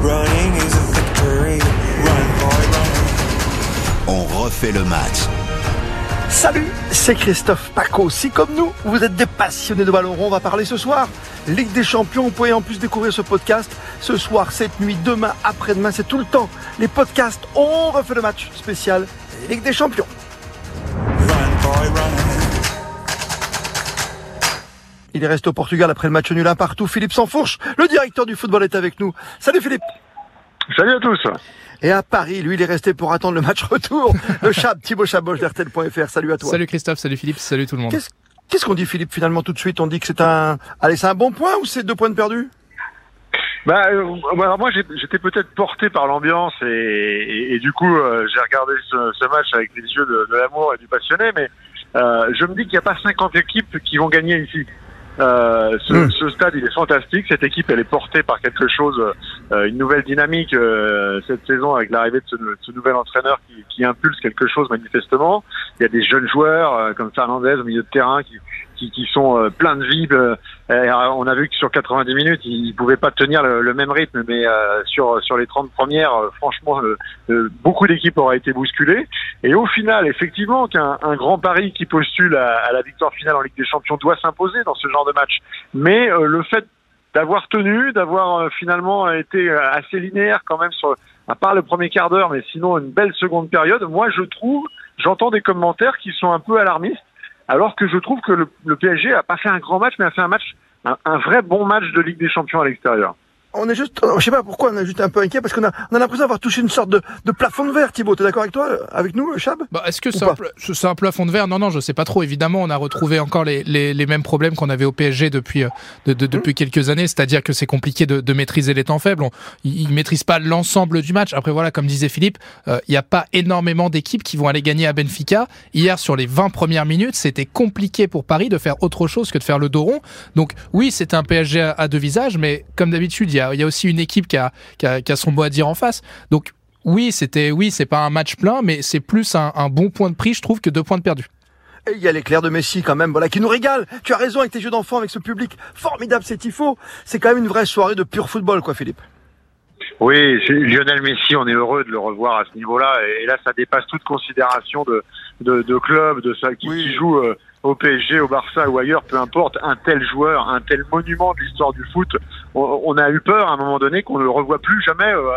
Running is a victory. Run, boy, run. On refait le match. Salut, c'est Christophe Paco. Si comme nous, vous êtes des passionnés de ballon rond, on va parler ce soir. Ligue des Champions, vous pouvez en plus découvrir ce podcast ce soir, cette nuit, demain, après-demain, c'est tout le temps. Les podcasts, on refait le match spécial Ligue des Champions. Il est resté au Portugal après le match nul un partout. Philippe Sansfourche, le directeur du football, est avec nous. Salut Philippe. Salut à tous. Et à Paris, lui, il est resté pour attendre le match retour. Le Chab, Thibaut Chaboche d'RTL.fr. Salut à toi. Salut Christophe, salut Philippe, salut tout le monde. Qu'est-ce qu'on dit Philippe finalement tout de suite? On dit que c'est un, allez, c'est un bon point ou c'est deux points de perdu? Bah, euh, alors moi j'étais peut-être porté par l'ambiance et, et- et du coup euh, j'ai regardé ce, ce match avec les yeux de, de l'amour et du passionné, mais euh, je me dis qu'il n'y a pas 50 équipes qui vont gagner ici. Euh, ce, Mm. ce stade il est fantastique, cette équipe elle est portée par quelque chose, euh, une nouvelle dynamique euh, cette saison avec l'arrivée de ce, de ce nouvel entraîneur qui, qui impulse quelque chose manifestement. Il y a des jeunes joueurs euh, comme Fernandez au milieu de terrain qui, qui, qui sont euh, pleins de vibes. Euh, euh, on a vu que sur 90 minutes, ils pouvaient pas tenir le, le même rythme, mais euh, sur, sur les 30 premières, euh, franchement, beaucoup d'équipes auraient été bousculées. Et au final, effectivement, qu'un un grand pari qui postule à, à la victoire finale en Ligue des Champions doit s'imposer dans ce genre de match. Mais le fait d'avoir tenu, d'avoir finalement été assez linéaire quand même sur, à part le premier quart d'heure, mais sinon une belle seconde période, moi je trouve, j'entends des commentaires qui sont un peu alarmistes alors que je trouve que le, PSG a pas fait un grand match, mais a fait un match, un vrai bon match de Ligue des Champions à l'extérieur. On est juste, je sais pas pourquoi, on est juste un peu inquiet parce qu'on a, on a l'impression d'avoir touché une sorte de, de plafond de verre. Thibaut, t'es d'accord avec toi, avec nous, Chab? Bah, Est-ce que c'est un, pla- c'est un plafond de verre? Non, non, je sais pas trop. Évidemment, on a retrouvé encore les, les, les mêmes problèmes qu'on avait au PSG depuis, euh, de, de- depuis quelques années, c'est-à-dire que c'est compliqué de, de maîtriser les temps faibles. On, ils, ils maîtrisent pas l'ensemble du match. Après, voilà, comme disait Philippe, euh, il n'y a pas énormément d'équipes qui vont aller gagner à Benfica. Hier, sur les 20 premières minutes, c'était compliqué pour Paris de faire autre chose que de faire le dos rond. Donc, oui, c'est un PSG à, à deux visages, mais comme d'habitude, il y a, il y a aussi une équipe qui a, qui, a, qui a son mot à dire en face. Donc, oui, c'était oui, c'est pas un match plein, mais c'est plus un, un bon point de prix, je trouve, que deux points de perdu. Et il y a l'éclair de Messi quand même, voilà, qui nous régale. Tu as raison avec tes jeux d'enfant, avec ce public formidable, c'est tifo. C'est quand même une vraie soirée de pur football, quoi, Philippe. Oui, Lionel Messi, on est heureux de le revoir à ce niveau-là. Et, là, ça dépasse toute considération de, de, de club, de ça qui, Oui. qui joue euh, au PSG, au Barça ou ailleurs, peu importe. Un tel joueur, un tel monument de l'histoire du foot, on, on a eu peur à un moment donné qu'on ne le revoit plus jamais euh,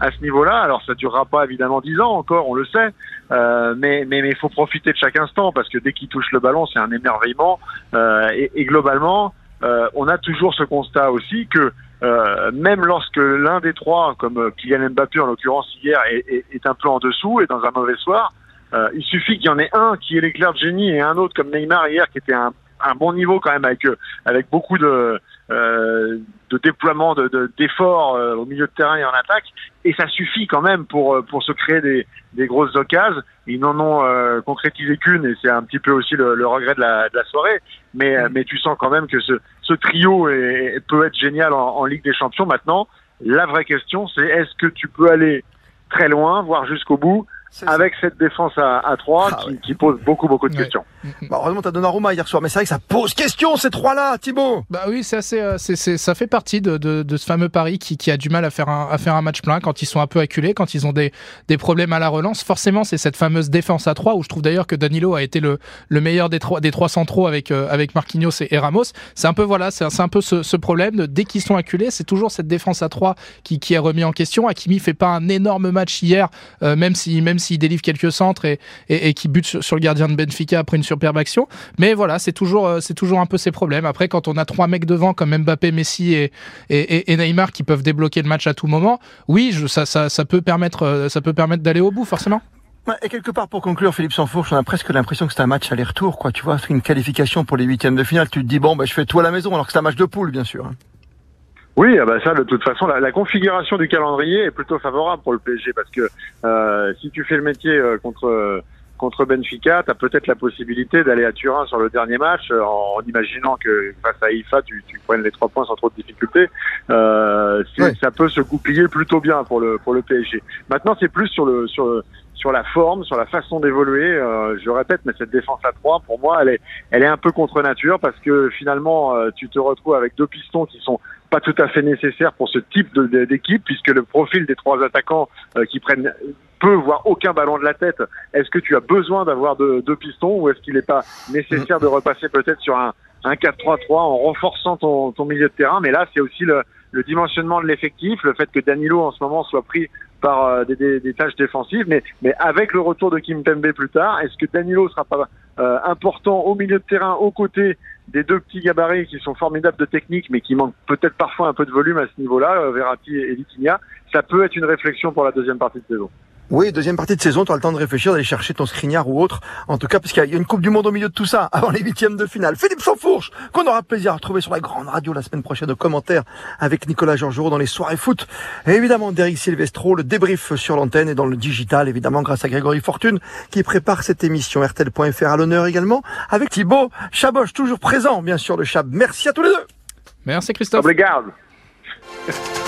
à, ce niveau-là. Alors, ça durera pas évidemment dix ans encore, on le sait. Euh, mais mais mais il faut profiter de chaque instant parce que dès qu'il touche le ballon, c'est un émerveillement. Euh, et, et globalement, euh, on a toujours ce constat aussi que euh, même lorsque l'un des trois, comme euh, Kylian Mbappé en l'occurrence hier, est, est, est un peu en dessous et dans un mauvais soir, euh, il suffit qu'il y en ait un qui ait l'éclair de génie et un autre comme Neymar hier qui était un, un bon niveau quand même avec euh, avec beaucoup de euh, de déploiement de de- d'efforts euh, au milieu de terrain et en attaque. Et ça suffit quand même pour euh, pour se créer des des grosses occasions. Ils n'en ont euh, concrétisé qu'une et c'est un petit peu aussi le, le regret de la de la soirée. Mais euh, mais tu sens quand même que ce ce trio est, peut être génial en, en Ligue des Champions. Maintenant la vraie question c'est est-ce que tu peux aller très loin voire jusqu'au bout. Avec cette défense à, à 3 Ah qui, ouais. qui pose beaucoup beaucoup de Ouais. questions Bah, heureusement, t'as Donnarumma hier soir, mais c'est vrai que ça pose question, ces trois-là, Thibaut. Bah oui, c'est assez, euh, ça fait partie de, ce fameux Paris qui, a du mal à faire un, match plein quand ils sont un peu acculés, quand ils ont des, problèmes à la relance. Forcément, c'est cette fameuse défense à 3 où je trouve d'ailleurs que Danilo a été le, le meilleur des trois, des centraux avec, euh, Marquinhos et, Ramos. C'est un peu voilà, c'est, un- peu ce, problème. Dès qu'ils sont acculés, c'est toujours cette défense à 3 qui, est remis en question. Hakimi fait pas un énorme match hier, euh, même si même s'il délivre quelques centres et, et, qui bute sur, sur le gardien de Benfica après une superbe action. Mais voilà, c'est toujours, euh, c'est toujours un peu ces problèmes. Après, quand on a trois mecs devant comme Mbappé, Messi et, et, et- et Neymar qui peuvent débloquer le match à tout moment, oui, je, ça, ça, ça peut permettre, euh, ça peut permettre d'aller au bout, forcément. Et quelque part, pour conclure, Philippe Sansfourche, on a presque l'impression que c'est un match aller-retour, quoi. Tu vois, c'est une qualification pour les huitièmes de finale. Tu te dis, bon, bah, je fais tout à la maison, alors que c'est un match de poule, bien sûr. hein. Oui, ah bah ça, de toute façon, la, la configuration du calendrier est plutôt favorable pour le PSG parce que euh, si tu fais le métier euh, contre contre Benfica, tu as peut-être la possibilité d'aller à Turin sur le dernier match euh, en, imaginant que face à IFA, tu, tu prennes les trois points sans trop de difficulté. Euh, euh, Ouais. ça peut se goupiller plutôt bien pour le pour le PSG. Maintenant, c'est plus sur le sur le- sur la forme, sur la façon d'évoluer. Euh, je répète, mais cette défense à 3, pour moi, elle est elle est un peu contre nature parce que finalement, euh, tu te retrouves avec deux pistons qui sont pas tout à fait nécessaires pour ce type d'équipe, puisque le profil des trois attaquants euh, qui prennent peu voire aucun ballon de la tête. Est-ce que tu as besoin d'avoir deux, deux pistons ou est-ce qu'il n'est pas nécessaire de repasser peut-être sur un, un 4-3-3 en renforçant ton, ton milieu de terrain? Mais là, c'est aussi le, le dimensionnement de l'effectif, le fait que Danilo en ce moment soit pris par euh, des, des- des tâches défensives, mais, mais avec le retour de Kim Pembe plus tard, est-ce que Danilo sera pas euh, important au milieu de terrain, aux côtés des deux petits gabarits qui sont formidables de technique, mais qui manquent peut-être parfois un peu de volume à ce niveau-là, euh, Verratti et Vitinha? Ça peut être une réflexion pour la deuxième partie de saison. Oui, deuxième partie de saison, tu as le temps de réfléchir, d'aller chercher ton Skriniar ou autre. En tout cas, parce qu'il y a une Coupe du Monde au milieu de tout ça, avant les huitièmes de finale. Philippe Sansfourche, qu'on aura plaisir à retrouver sur la grande radio la semaine prochaine au commentaire avec Nicolas Georgerot dans les soirées foot. Et évidemment, Derek Silvestro, le débrief sur l'antenne et dans le digital, évidemment, grâce à Grégory Fortune, qui prépare cette émission. RTL.fr à l'honneur également, avec Thibaut Chaboche, toujours présent, bien sûr, le Chab. Merci à tous les deux. Merci Christophe. Obrigado.